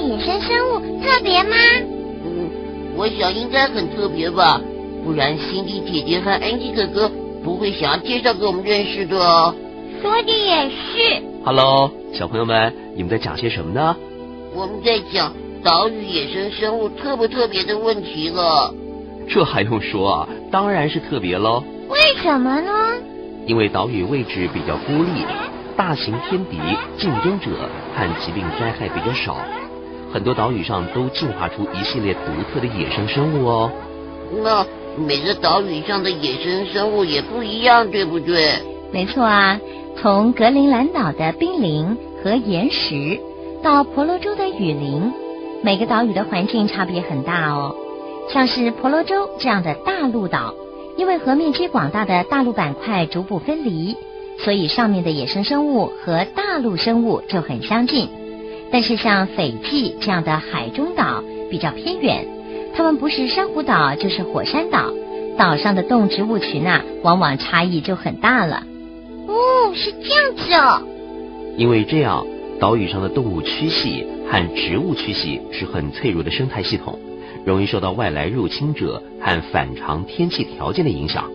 野生生物特别吗？嗯，我想应该很特别吧，不然辛迪姐姐和安吉哥哥不会想要介绍给我们认识的哦。说的也是。Hello，小朋友们，你们在讲些什么呢？我们在讲岛屿野生生物特不特别的问题了。这还用说啊？当然是特别喽。为什么呢？因为岛屿位置比较孤立，大型天敌、竞争者和疾病灾害比较少，很多岛屿上都进化出一系列独特的野生生物哦。那每个岛屿上的野生生物也不一样，对不对？没错啊，从格陵兰岛的冰凌和岩石，到婆罗洲的雨林，每个岛屿的环境差别很大哦。像是婆罗洲这样的大陆岛，因为和面积广大的大陆板块逐步分离，所以上面的野生生物和大陆生物就很相近。但是像斐济这样的海中岛比较偏远，它们不是珊瑚岛就是火山岛，岛上的动植物群啊，往往差异就很大了。哦，是这样子哦。因为这样，岛屿上的动物区系和植物区系是很脆弱的生态系统。容易受到外来入侵者和反常天气条件的影响。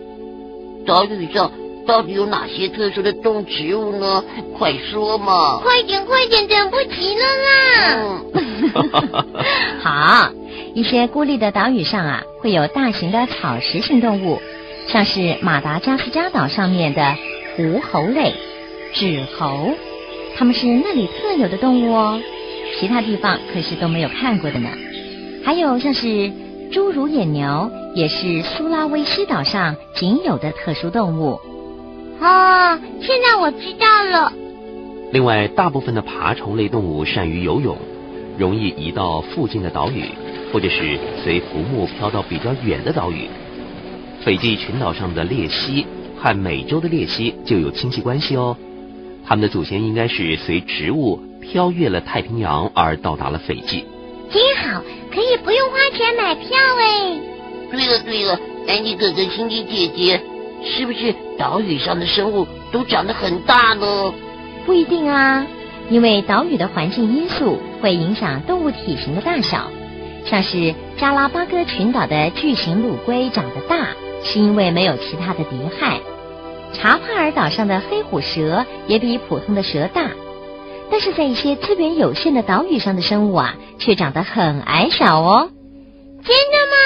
岛屿上到底有哪些特殊的动植物呢？快说嘛！快点，快点，等不及了啦！好，一些孤立的岛屿上啊，会有大型的草食性动物，像是马达加斯加岛上面的狐猴类、纸猴，它们是那里特有的动物哦，其他地方可是都没有看过的呢。还有像是侏儒野牛，也是苏拉威西岛上仅有的特殊动物。哦，现在我知道了。另外，大部分的爬虫类动物善于游泳，容易移到附近的岛屿，或者是随浮木飘到比较远的岛屿。斐济群岛上的鬣蜥和美洲的鬣蜥就有亲戚关系哦，它们的祖先应该是随植物飘越了太平洋而到达了斐济。真好，可以不用花钱买票哎。对了对了，安妮哥哥、辛迪姐姐，是不是岛屿上的生物都长得很大呢？不一定啊，因为岛屿的环境因素会影响动物体型的大小。像是加拉巴哥群岛的巨型陆龟长得大，是因为没有其他的敌害。查帕尔岛上的黑虎蛇也比普通的蛇大。但是在一些资源有限的岛屿上的生物啊，却长得很矮小哦。真的吗？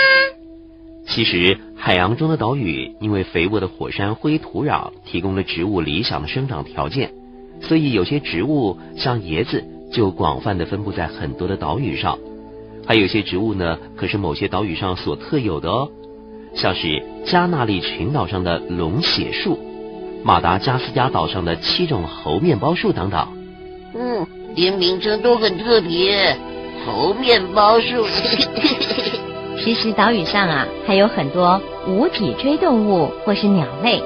其实海洋中的岛屿因为肥沃的火山灰土壤提供了植物理想的生长条件，所以有些植物像椰子就广泛的分布在很多的岛屿上。还有些植物呢，可是某些岛屿上所特有的哦，像是加纳利群岛上的龙血树，马达加斯加岛上的七种猴面包树等等。嗯，连名称都很特别，猴面包树。其实岛屿上啊，还有很多无脊椎动物或是鸟类。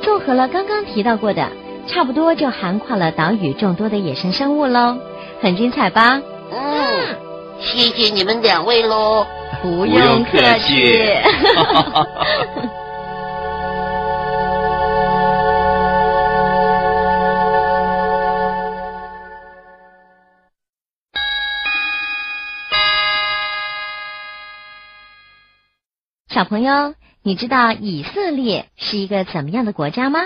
综合了刚刚提到过的，差不多就涵跨了岛屿众多的野生生物喽，很精彩吧？嗯，谢谢你们两位喽，不用客气。小朋友，你知道以色列是一个怎么样的国家吗？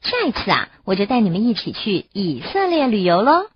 下一次啊，我就带你们一起去以色列旅游喽。